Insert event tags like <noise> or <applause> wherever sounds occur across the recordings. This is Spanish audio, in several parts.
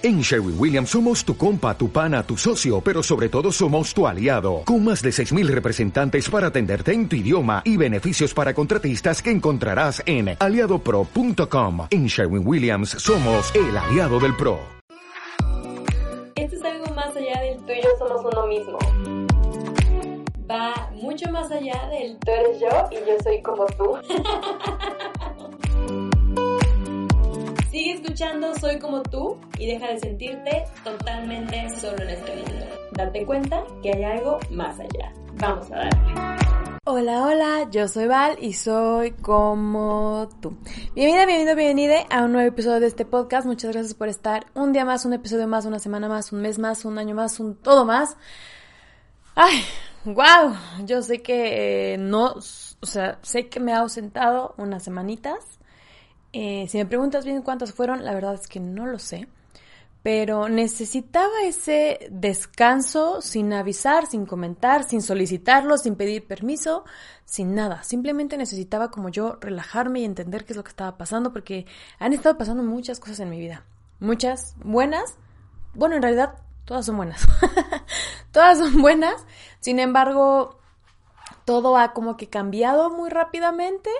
En Sherwin Williams somos tu compa, tu pana, tu socio, pero sobre todo somos tu aliado, con más de 6.000 representantes para atenderte en tu idioma y beneficios para contratistas que encontrarás en aliadopro.com. En Sherwin Williams somos el aliado del PRO. Esto es algo más allá del tú y yo somos uno mismo. Va mucho más allá del tú eres yo y yo soy como tú. <laughs> Sigue escuchando Soy como tú y deja de sentirte totalmente solo en este mundo. Date cuenta que hay algo más allá. Vamos a darle. Hola, hola, yo soy Val y soy como tú. Bienvenida, bienvenido, bienvenida a un nuevo episodio de este podcast. Muchas gracias por estar un día más, un episodio más, una semana más, un mes más, un año más, un todo más. Ay, wow, yo sé que eh, no, o sea, sé que me he ausentado unas semanitas eh, si me preguntas bien cuántas fueron, la verdad es que no lo sé. Pero necesitaba ese descanso sin avisar, sin comentar, sin solicitarlo, sin pedir permiso, sin nada. Simplemente necesitaba como yo relajarme y entender qué es lo que estaba pasando porque han estado pasando muchas cosas en mi vida. Muchas buenas. Bueno, en realidad todas son buenas. <laughs> todas son buenas. Sin embargo, todo ha como que cambiado muy rápidamente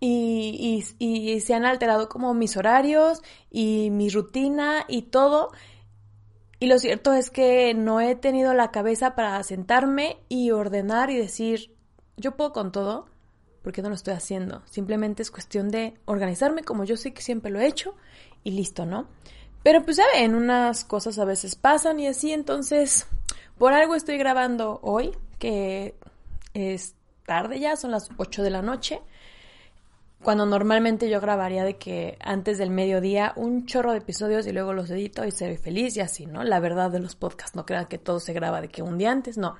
y, se han alterado como mis horarios y mi rutina y todo. Y lo cierto es que no he tenido la cabeza para sentarme y ordenar y decir, yo puedo con todo, porque no lo estoy haciendo. Simplemente es cuestión de organizarme como yo sé que siempre lo he hecho y listo, ¿no? Pero pues ya ven, unas cosas a veces pasan y así, entonces por algo estoy grabando hoy, que es tarde ya, son las 8 de la noche cuando normalmente yo grabaría de que antes del mediodía un chorro de episodios y luego los edito y se ve feliz y así, ¿no? La verdad de los podcasts, no crean que todo se graba de que un día antes, no.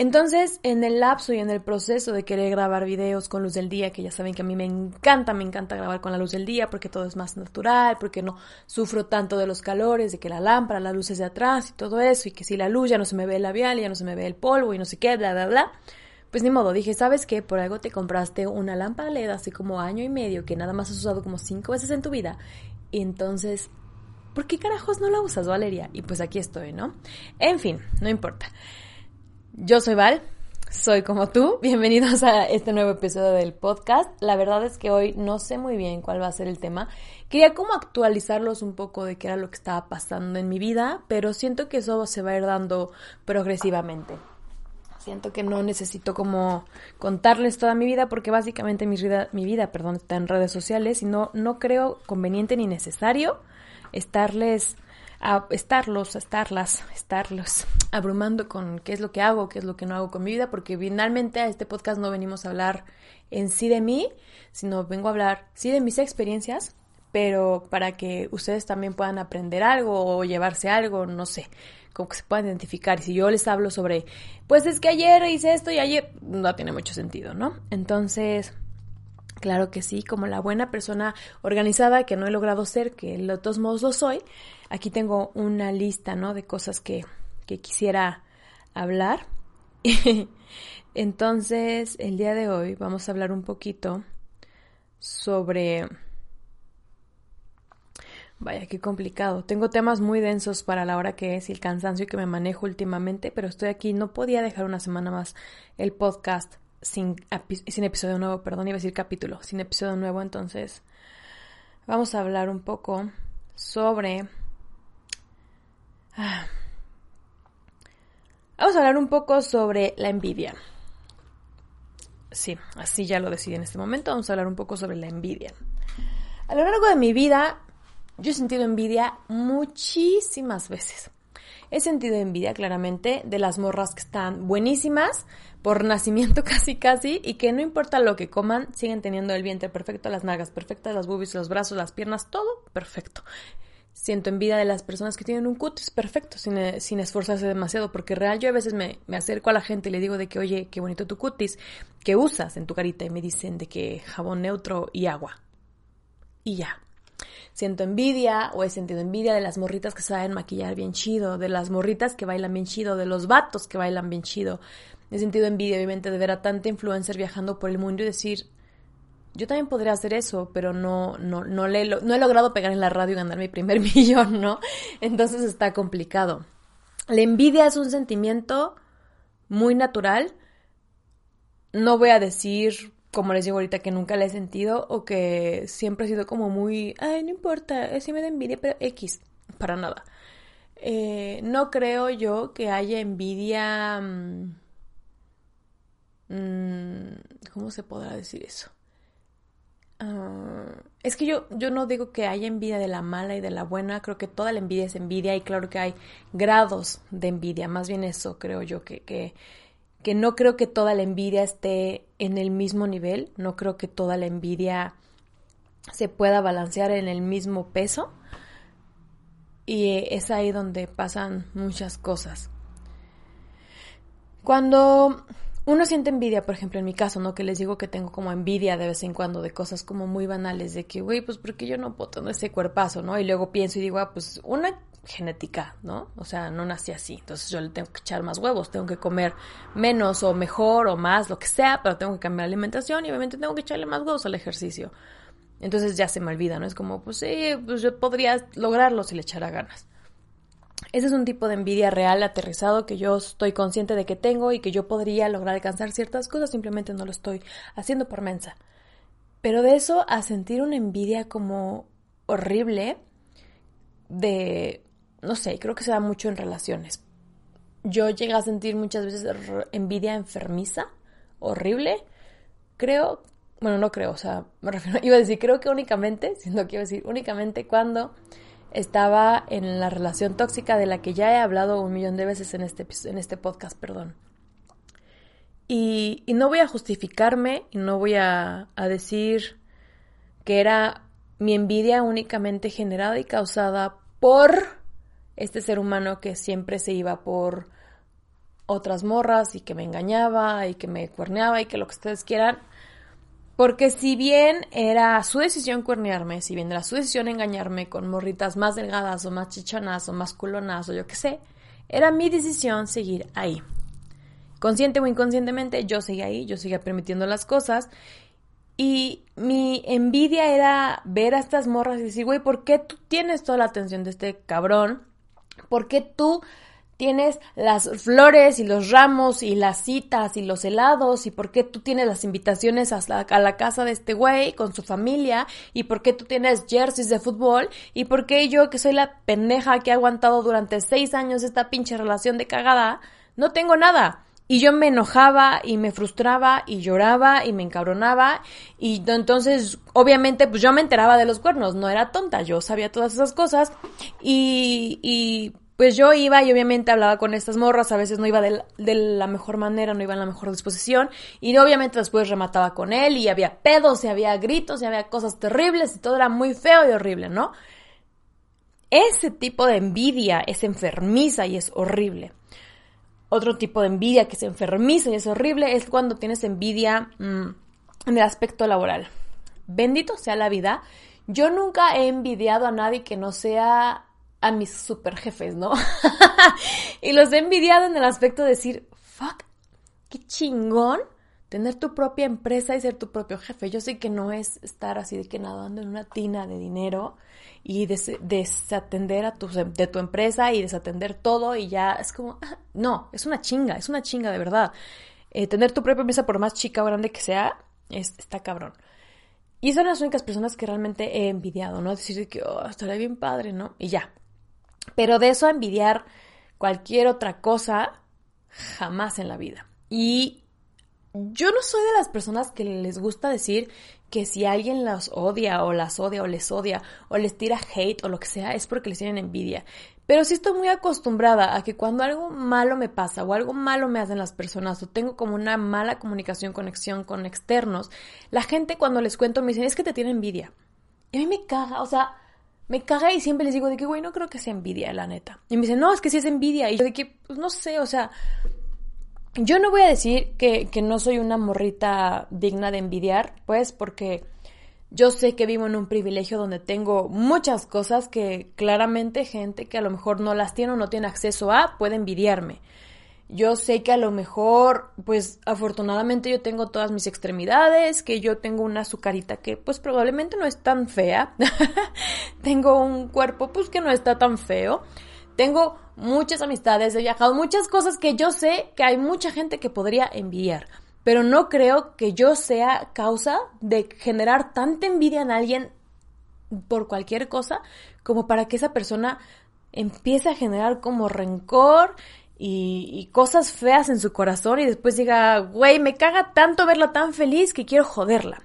Entonces, en el lapso y en el proceso de querer grabar videos con luz del día, que ya saben que a mí me encanta, me encanta grabar con la luz del día porque todo es más natural, porque no sufro tanto de los calores, de que la lámpara, las luces de atrás y todo eso, y que si la luz ya no se me ve el labial, ya no se me ve el polvo y no sé qué, bla, bla, bla pues ni modo, dije, ¿sabes qué? Por algo te compraste una lámpara LED hace como año y medio que nada más has usado como cinco veces en tu vida. Y entonces, ¿por qué carajos no la usas, Valeria? Y pues aquí estoy, ¿no? En fin, no importa. Yo soy Val, soy como tú. <laughs> Bienvenidos a este nuevo episodio del podcast. La verdad es que hoy no sé muy bien cuál va a ser el tema. Quería como actualizarlos un poco de qué era lo que estaba pasando en mi vida, pero siento que eso se va a ir dando progresivamente. Siento que no necesito como contarles toda mi vida porque básicamente mi vida, mi vida perdón, está en redes sociales y no, no creo conveniente ni necesario estarles a estarlos, estarlas, estarlos abrumando con qué es lo que hago, qué es lo que no hago con mi vida, porque finalmente a este podcast no venimos a hablar en sí de mí, sino vengo a hablar sí de mis experiencias, pero para que ustedes también puedan aprender algo o llevarse algo, no sé como que se puedan identificar. Si yo les hablo sobre, pues es que ayer hice esto y ayer, no tiene mucho sentido, ¿no? Entonces, claro que sí, como la buena persona organizada que no he logrado ser, que de todos modos lo soy, aquí tengo una lista, ¿no? De cosas que, que quisiera hablar. <laughs> Entonces, el día de hoy vamos a hablar un poquito sobre Vaya, qué complicado. Tengo temas muy densos para la hora que es y el cansancio que me manejo últimamente, pero estoy aquí. No podía dejar una semana más el podcast sin, sin episodio nuevo, perdón, iba a decir capítulo, sin episodio nuevo. Entonces, vamos a hablar un poco sobre... Ah, vamos a hablar un poco sobre la envidia. Sí, así ya lo decidí en este momento. Vamos a hablar un poco sobre la envidia. A lo largo de mi vida yo he sentido envidia muchísimas veces. He sentido envidia claramente de las morras que están buenísimas por nacimiento <laughs> casi casi y que no importa lo que coman, siguen teniendo el vientre perfecto, las nalgas perfectas, las boobies, los brazos, las piernas, todo perfecto. Siento envidia de las personas que tienen un cutis perfecto sin, eh, sin esforzarse demasiado, porque real yo a veces me, me, acerco a la gente y le digo de que, oye, qué bonito tu cutis, ¿qué usas en tu carita? Y me dicen de que jabón neutro y agua. Y ya, siento envidia o he sentido envidia de las morritas que saben maquillar bien chido, de las morritas que bailan bien chido, de los vatos que bailan bien chido. He sentido envidia, obviamente, de ver a tanta influencer viajando por el mundo y decir, yo también podría hacer eso, pero no, no, no, le, no he logrado pegar en la radio y ganar mi primer <laughs> millón, ¿no? Entonces está complicado. La envidia es un sentimiento muy natural. No voy a decir, como les digo ahorita, que nunca la he sentido o que siempre he sido como muy, ay, no importa, sí me da envidia, pero X, para nada. Eh, no creo yo que haya envidia... Mm, mm, ¿Cómo se podrá decir eso? Ah, es que yo, yo no digo que haya envidia de la mala y de la buena, creo que toda la envidia es envidia y claro que hay grados de envidia, más bien eso creo yo, que, que, que no creo que toda la envidia esté en el mismo nivel, no creo que toda la envidia se pueda balancear en el mismo peso y es ahí donde pasan muchas cosas. Cuando uno siente envidia, por ejemplo, en mi caso, ¿no? Que les digo que tengo como envidia de vez en cuando de cosas como muy banales, de que, güey, pues porque yo no puedo tener ese cuerpazo, ¿no? Y luego pienso y digo, ah, pues una genética, ¿no? O sea, no nací así, entonces yo le tengo que echar más huevos, tengo que comer menos o mejor o más, lo que sea, pero tengo que cambiar la alimentación y obviamente tengo que echarle más huevos al ejercicio. Entonces ya se me olvida, ¿no? Es como, pues sí, pues yo podría lograrlo si le echara ganas. Ese es un tipo de envidia real aterrizado que yo estoy consciente de que tengo y que yo podría lograr alcanzar ciertas cosas, simplemente no lo estoy haciendo por mensa. Pero de eso a sentir una envidia como horrible, de, no sé, creo que se da mucho en relaciones. Yo llegué a sentir muchas veces envidia enfermiza, horrible. Creo, bueno, no creo, o sea, me refiero, <laughs> iba a decir, creo que únicamente, siendo que iba a decir únicamente cuando estaba en la relación tóxica de la que ya he hablado un millón de veces en este, en este podcast, perdón. Y, no voy a justificarme y no voy a, a decir que era mi envidia únicamente generada y causada por este ser humano que siempre se iba por otras morras y que me engañaba y que me cuerneaba y que lo que ustedes quieran. Porque si bien era su decisión cuernearme, si bien era su decisión engañarme con morritas más delgadas o más chichanas o más culonas o yo qué sé, era mi decisión seguir ahí. Consciente o inconscientemente, yo seguía ahí, yo seguía permitiendo las cosas. Y mi envidia era ver a estas morras y decir, güey, ¿por qué tú tienes toda la atención de este cabrón? ¿Por qué tú tienes las flores y los ramos y las citas y los helados y por qué tú tienes las invitaciones a la, a la, casa de este güey con su familia y por qué tú tienes jerseys de fútbol y por qué yo que soy la pendeja que ha aguantado durante seis años esta pinche relación de cagada no tengo nada. Y yo me enojaba y me frustraba y lloraba y me encabronaba y entonces obviamente pues yo me enteraba de los cuernos, no era tonta, yo sabía todas esas cosas y, y pues yo iba y obviamente hablaba con estas morras, a veces no iba de la, mejor manera, no iba en la mejor disposición, y obviamente después remataba con él, y había pedos, y había gritos, y había cosas terribles, y todo era muy feo y horrible, ¿no? Ese tipo de envidia es enfermiza y es horrible. Otro tipo de envidia que es enfermiza y es horrible es cuando tienes envidia mm, en el aspecto laboral. Bendito sea la vida. Yo nunca he envidiado a nadie que no sea a mis super jefes, ¿no? <laughs> y los he envidiado en el aspecto de decir, fuck, qué chingón tener tu propia empresa y ser tu propio jefe. Yo sé que no es estar así de que nadando en una tina de dinero y desatender a de tu empresa y desatender todo y ya es como, ah, no, es una chinga, es una chinga de verdad. Eh, tener tu propia empresa por más chica o grande que sea, es, está cabrón. Y son las únicas personas que realmente he envidiado, ¿no? Decir que, oh, bien padre, ¿no? Y ya, pero de eso a envidiar cualquier otra cosa, jamás en la vida. Y yo no soy de las personas que les gusta decir que si alguien las odia o las odia o les odia o les tira hate o lo que sea es porque les tienen envidia. Pero sí estoy muy acostumbrada a que cuando algo malo me pasa o algo malo me hacen las personas o tengo como una mala comunicación, conexión con externos, la gente cuando les cuento me dicen es que te tiene envidia. Y a mí me caga, o sea, me caga y siempre les digo de que, güey, no creo que sea envidia, la neta. Y me dicen, no, es que sí es envidia. Y yo de que, pues no sé, o sea, yo no voy a decir que, que no soy una morrita digna de envidiar, pues, porque yo sé que vivo en un privilegio donde tengo muchas cosas que claramente gente que a lo mejor no las tiene o no tiene acceso a puede envidiarme. Yo sé que a lo mejor, pues afortunadamente yo tengo todas mis extremidades, que yo tengo una azucarita que pues probablemente no es tan fea. <laughs> tengo un cuerpo pues que no está tan feo. Tengo muchas amistades, he viajado, muchas cosas que yo sé que hay mucha gente que podría envidiar. Pero no creo que yo sea causa de generar tanta envidia en alguien por cualquier cosa como para que esa persona empiece a generar como rencor y, cosas feas en su corazón y después diga, güey, me caga tanto verla tan feliz que quiero joderla.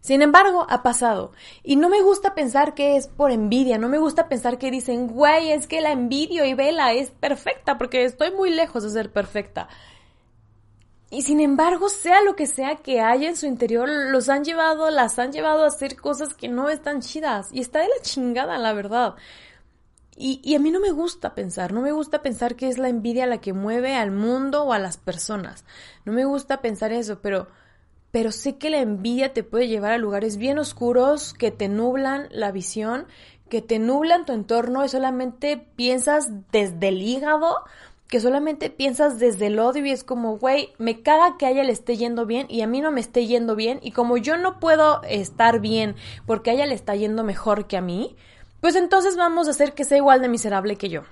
Sin embargo, ha pasado. Y no me gusta pensar que es por envidia, no me gusta pensar que dicen, güey, es que la envidio y vela es perfecta, porque estoy muy lejos de ser perfecta. Y sin embargo, sea lo que sea que haya en su interior, los han llevado, las han llevado a hacer cosas que no están chidas. Y está de la chingada, la verdad. Y, a mí no me gusta pensar, no me gusta pensar que es la envidia la que mueve al mundo o a las personas. No me gusta pensar eso, pero, pero sé que la envidia te puede llevar a lugares bien oscuros que te nublan la visión, que te nublan tu entorno y solamente piensas desde el hígado, que solamente piensas desde el odio y es como, güey, me caga que a ella le esté yendo bien y a mí no me esté yendo bien y como yo no puedo estar bien porque a ella le está yendo mejor que a mí, pues entonces vamos a hacer que sea igual de miserable que yo.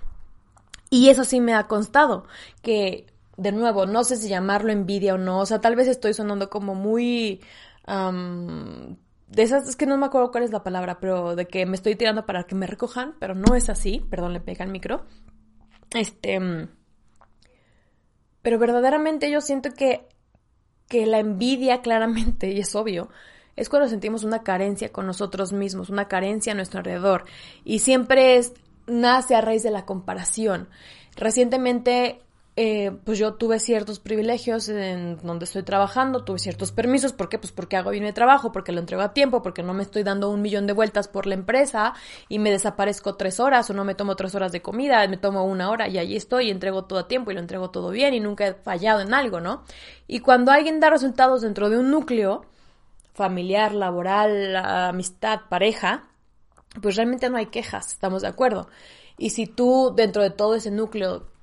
Y eso sí me ha constado, que de nuevo, no sé si llamarlo envidia o no, o sea, tal vez estoy sonando como muy... de esas, es que no me acuerdo cuál es la palabra, pero de que me estoy tirando para que me recojan, pero no es así, perdón, le pega el micro. Este... Pero verdaderamente yo siento que, que la envidia claramente, y es obvio, es cuando sentimos una carencia con nosotros mismos, una carencia a nuestro alrededor. Y siempre es, nace a raíz de la comparación. Recientemente, eh, pues yo tuve ciertos privilegios en donde estoy trabajando, tuve ciertos permisos. ¿Por qué? Pues porque hago bien mi trabajo, porque lo entrego a tiempo, porque no me estoy dando un millón de vueltas por la empresa y me desaparezco tres horas o no me tomo tres horas de comida, me tomo una hora y allí estoy y entrego todo a tiempo y lo entrego todo bien y nunca he fallado en algo, ¿no? Y cuando alguien da resultados dentro de un núcleo, familiar, laboral, amistad, pareja, pues realmente no hay quejas, estamos de acuerdo. Y si tú dentro de todo ese núcleo,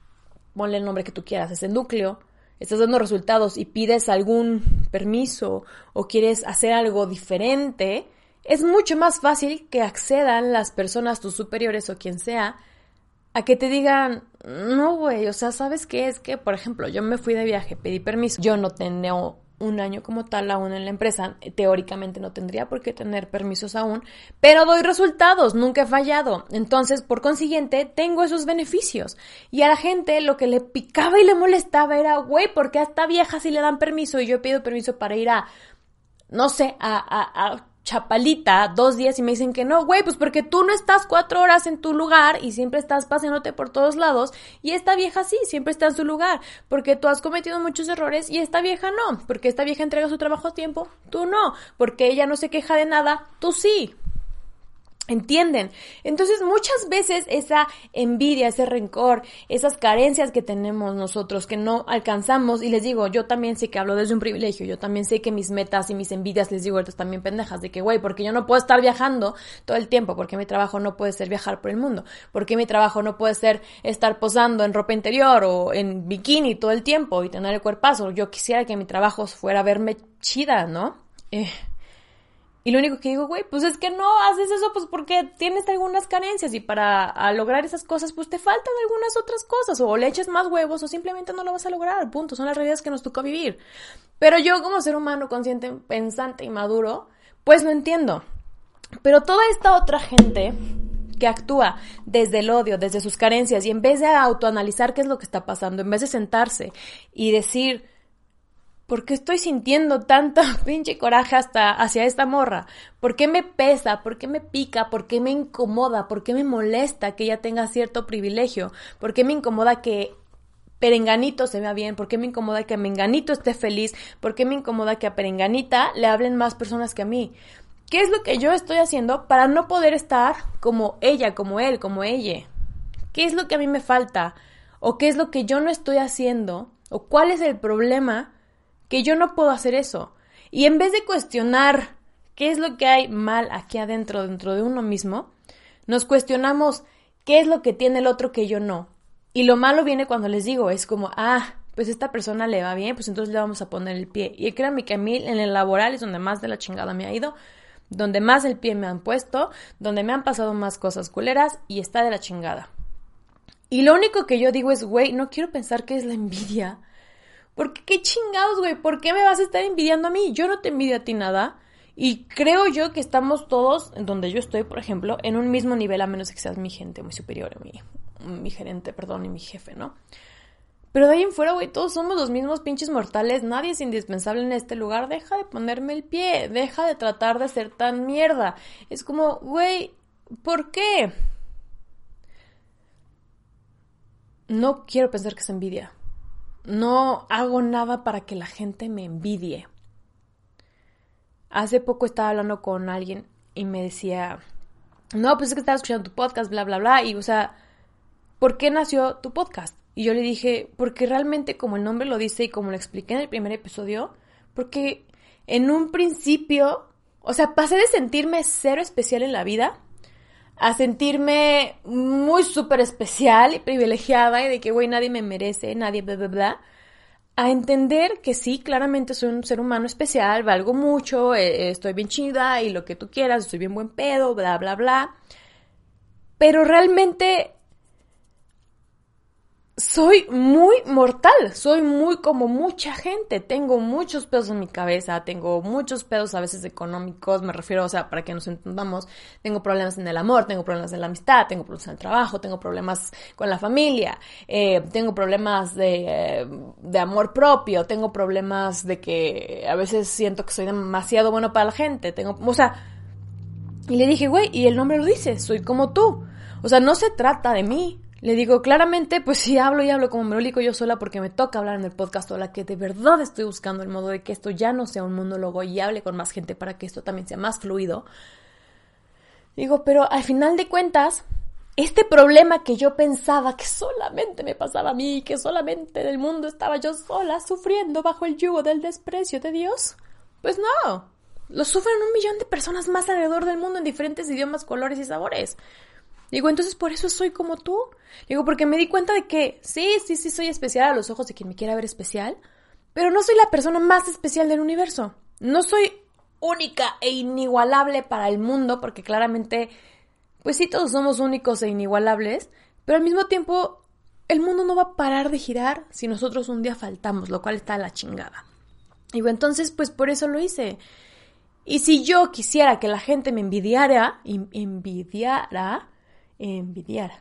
ponle el nombre que tú quieras, ese núcleo, estás dando resultados y pides algún permiso o quieres hacer algo diferente, es mucho más fácil que accedan las personas, tus superiores o quien sea, a que te digan, no, güey, o sea, ¿sabes qué? Es que, por ejemplo, yo me fui de viaje, pedí permiso, yo no tenía un año como tal aún en la empresa. Teóricamente no tendría por qué tener permisos aún, pero doy resultados, nunca he fallado. Entonces, por consiguiente, tengo esos beneficios. Y a la gente lo que le picaba y le molestaba era, güey, ¿por qué a esta vieja si le dan permiso y yo pido permiso para ir a, no sé, a, a, a Chapalita dos días y me dicen que no, güey, pues porque tú no estás cuatro horas en tu lugar y siempre estás paseándote por todos lados y esta vieja sí, siempre está en su lugar, porque tú has cometido muchos errores y esta vieja no, porque esta vieja entrega su trabajo a tiempo, tú no, porque ella no se queja de nada, tú sí. ¿Entienden? Entonces muchas veces esa envidia, ese rencor, esas carencias que tenemos nosotros que no alcanzamos, y les digo, yo también sé que hablo desde un privilegio, yo también sé que mis metas y mis envidias, les digo, estas también pendejas, de que, güey, porque yo no puedo estar viajando todo el tiempo, porque mi trabajo no puede ser viajar por el mundo, porque mi trabajo no puede ser estar posando en ropa interior o en bikini todo el tiempo y tener el cuerpazo, yo quisiera que mi trabajo fuera verme chida, ¿no? Eh, y lo único que digo, güey, pues es que no haces eso, pues porque tienes algunas carencias y para lograr esas cosas, pues te faltan algunas otras cosas, o le eches más huevos, o simplemente no lo vas a lograr, punto. Son las realidades que nos toca vivir. Pero yo, como ser humano consciente, pensante y maduro, pues lo entiendo. Pero toda esta otra gente que actúa desde el odio, desde sus carencias, y en vez de autoanalizar qué es lo que está pasando, en vez de sentarse y decir, ¿Por qué estoy sintiendo tanta <laughs> pinche coraje hasta hacia esta morra? ¿Por qué me pesa? ¿Por qué me pica? ¿Por qué me incomoda? ¿Por qué me molesta que ella tenga cierto privilegio? ¿Por qué me incomoda que Perenganito se vea bien? ¿Por qué me incomoda que Menganito esté feliz? ¿Por qué me incomoda que a Perenganita le hablen más personas que a mí? ¿Qué es lo que yo estoy haciendo para no poder estar como ella, como él, como ella? ¿Qué es lo que a mí me falta? ¿O qué es lo que yo no estoy haciendo? ¿O cuál es el problema? Que yo no puedo hacer eso. Y en vez de cuestionar qué es lo que hay mal aquí adentro, dentro de uno mismo, nos cuestionamos qué es lo que tiene el otro que yo no. Y lo malo viene cuando les digo, es como, ah, pues esta persona le va bien, pues entonces le vamos a poner el pie. Y créanme que a mí en el laboral es donde más de la chingada me ha ido, donde más el pie me han puesto, donde me han pasado más cosas culeras y está de la chingada. Y lo único que yo digo es, güey, no quiero pensar que es la envidia. Porque qué chingados, güey, ¿por qué me vas a estar envidiando a mí? Yo no te envidio a ti nada. Y creo yo que estamos todos, donde yo estoy, por ejemplo, en un mismo nivel, a menos que seas mi gente muy superior, mi, mi gerente, perdón, y mi jefe, ¿no? Pero de ahí en fuera, güey, todos somos los mismos pinches mortales, nadie es indispensable en este lugar, deja de ponerme el pie, deja de tratar de ser tan mierda. Es como, güey, ¿por qué? No quiero pensar que es envidia. No hago nada para que la gente me envidie. Hace poco estaba hablando con alguien y me decía, no, pues es que estaba escuchando tu podcast, bla, bla, bla. Y, o sea, ¿por qué nació tu podcast? Y yo le dije, porque realmente, como el nombre lo dice y como lo expliqué en el primer episodio, porque en un principio, o sea, pasé de sentirme cero especial en la vida a sentirme muy súper especial y privilegiada y de que, güey, nadie me merece, nadie, bla, bla, bla, a entender que sí, claramente soy un ser humano especial, valgo mucho, eh, estoy bien chida y lo que tú quieras, estoy bien buen pedo, bla, bla, bla. Pero realmente soy muy mortal, soy muy como mucha gente, tengo muchos pedos en mi cabeza, tengo muchos pedos a veces económicos, me refiero, o sea, para que nos entendamos, tengo problemas en el amor, tengo problemas en la amistad, tengo problemas en el trabajo, tengo problemas con la familia, eh, tengo problemas de, de amor propio, tengo problemas de que a veces siento que soy demasiado bueno para la gente, tengo, o sea, y le dije, güey, y el nombre lo dice, soy como tú. O sea, no se trata de mí, le digo, claramente, pues sí hablo y hablo como me yo sola porque me toca hablar en el podcast o que de verdad estoy buscando el modo de que esto ya no sea un monólogo y hable con más gente para que esto también sea más fluido. Digo, pero al final de cuentas, este problema que yo pensaba que solamente me pasaba a mí, que solamente en el mundo estaba yo sola sufriendo bajo el yugo del desprecio de Dios, pues no, lo sufren un millón de personas más alrededor del mundo en diferentes idiomas, colores y sabores. Digo, entonces por eso soy como tú. Digo, porque me di cuenta de que sí, sí, sí soy especial a los ojos de quien me quiera ver especial, pero no soy la persona más especial del universo. No soy única e inigualable para el mundo, porque claramente, pues sí, todos somos únicos e inigualables, pero al mismo tiempo el mundo no va a parar de girar si nosotros un día faltamos, lo cual está a la chingada. Digo, entonces, pues por eso lo hice. Y si yo quisiera que la gente me envidiara, envidiara, envidiar.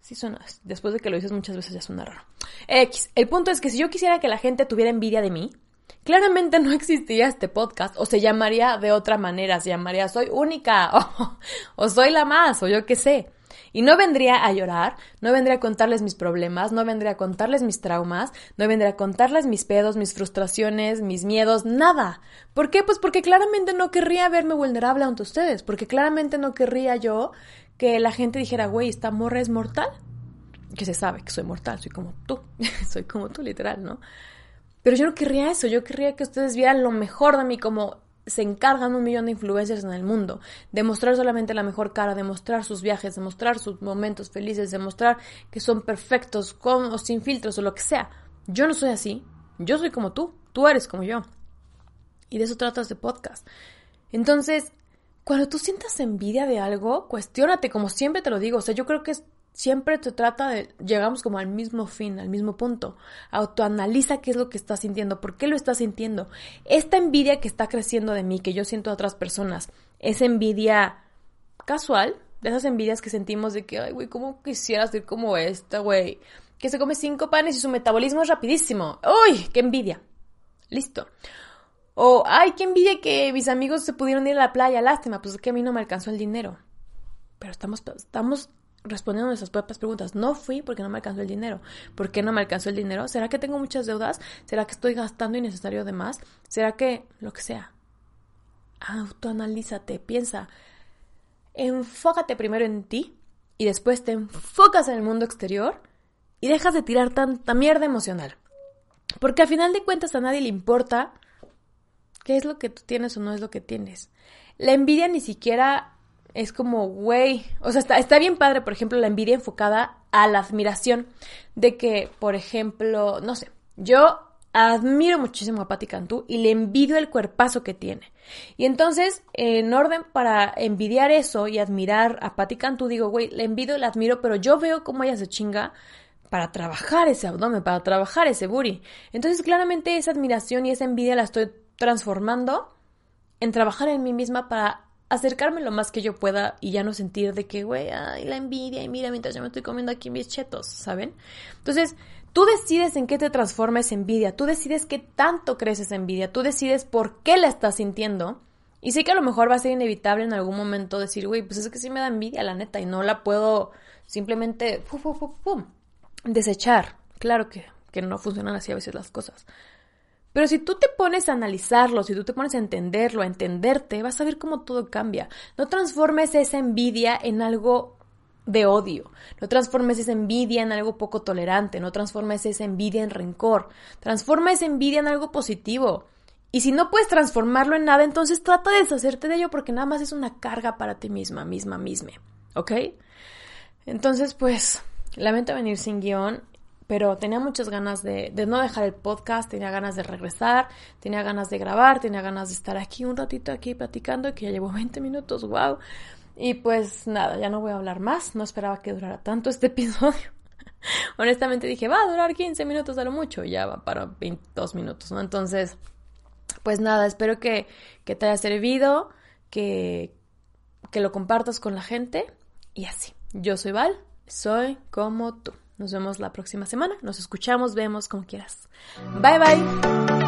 Sí suena, después de que lo dices muchas veces ya suena raro. X, el punto es que si yo quisiera que la gente tuviera envidia de mí, claramente no existiría este podcast o se llamaría de otra manera, se llamaría soy única o, <laughs> o soy la más o yo qué sé. Y no vendría a llorar, no vendría a contarles mis problemas, no vendría a contarles mis traumas, no vendría a contarles mis pedos, mis frustraciones, mis miedos, nada. ¿Por qué? Pues porque claramente no querría verme vulnerable ante ustedes, porque claramente no querría yo que la gente dijera, güey, esta morra es mortal. Que se sabe que soy mortal, soy como tú, <laughs> soy como tú literal, ¿no? Pero yo no querría eso, yo querría que ustedes vieran lo mejor de mí como se encargan un millón de influencers en el mundo, de mostrar solamente la mejor cara, de mostrar sus viajes, de mostrar sus momentos felices, de mostrar que son perfectos, con o sin filtros o lo que sea. Yo no soy así, yo soy como tú, tú eres como yo. Y de eso trata este podcast. Entonces, cuando tú sientas envidia de algo, cuestiónate, como siempre te lo digo. O sea, yo creo que siempre te trata de, llegamos como al mismo fin, al mismo punto. Autoanaliza qué es lo que estás sintiendo, por qué lo estás sintiendo. Esta envidia que está creciendo de mí, que yo siento a otras personas, es envidia casual, de esas envidias que sentimos de que, ay, güey, ¿cómo quisiera ser como esta, güey? Que se come cinco panes y su metabolismo es rapidísimo. ¡Uy! ¡Qué envidia! Listo. O, ay, qué envidia que mis amigos se pudieron ir a la playa, lástima, pues es que a mí no me alcanzó el dinero. Pero estamos, estamos respondiendo nuestras propias preguntas. No fui porque no me alcanzó el dinero. ¿Por qué no me alcanzó el dinero? ¿Será que tengo muchas deudas? ¿Será que estoy gastando innecesario de más? ¿Será que lo que sea? Autoanalízate, piensa. Enfócate primero en ti y después te enfocas en el mundo exterior y dejas de tirar tanta mierda emocional. Porque al final de cuentas a nadie le importa qué es lo que tú tienes o no es lo que tienes. La envidia ni siquiera es como, güey, o sea, está, está bien padre, por ejemplo, la envidia enfocada a la admiración de que, por ejemplo, no sé, yo admiro muchísimo a Patti Cantú y le envidio el cuerpazo que tiene. Y entonces, en orden para envidiar eso y admirar a Patti Cantú, digo, güey, le envidio, la admiro, pero yo veo cómo ella se chinga para trabajar ese abdomen, para trabajar ese booty. Entonces, claramente esa admiración y esa envidia la estoy transformando en trabajar en mí misma para acercarme lo más que yo pueda y ya no sentir de que, güey, ay, la envidia y mira mientras yo me estoy comiendo aquí mis chetos, ¿saben? Entonces, tú decides en qué te transforma esa envidia, tú decides qué tanto crees esa envidia, tú decides por qué la estás sintiendo. Y sé que a lo mejor va a ser inevitable en algún momento decir, güey, pues es que sí me da envidia, la neta, y no la puedo simplemente desechar. Claro que, que no funcionan así a veces las cosas. Pero si tú te pones a analizarlo, si tú te pones a entenderlo, a entenderte, vas a ver cómo todo cambia. No transformes esa envidia en algo de odio. No transformes esa envidia en algo poco tolerante. No transformes esa envidia en rencor. Transforma esa envidia en algo positivo. Y si no puedes transformarlo en nada, entonces trata de deshacerte de ello porque nada más es una carga para ti misma, misma, misma. ¿Ok? Entonces, pues, lamento venir sin guion pero tenía muchas ganas de, no dejar el podcast, tenía ganas de regresar, tenía ganas de grabar, tenía ganas de estar aquí un ratito aquí platicando, que ya llevo <laughs> 20 minutos, wow. Y pues nada, ya no voy a hablar más, no esperaba que durara tanto este <laughs> episodio. Honestamente dije, va a durar 15 minutos a lo mucho, ya va para 22 minutos, ¿no? Entonces, pues nada, espero que, que te haya servido, que, que lo compartas con la gente y así. Yo soy Val, soy como tú. Nos vemos la próxima semana. Nos escuchamos, vemos como quieras. Bye bye.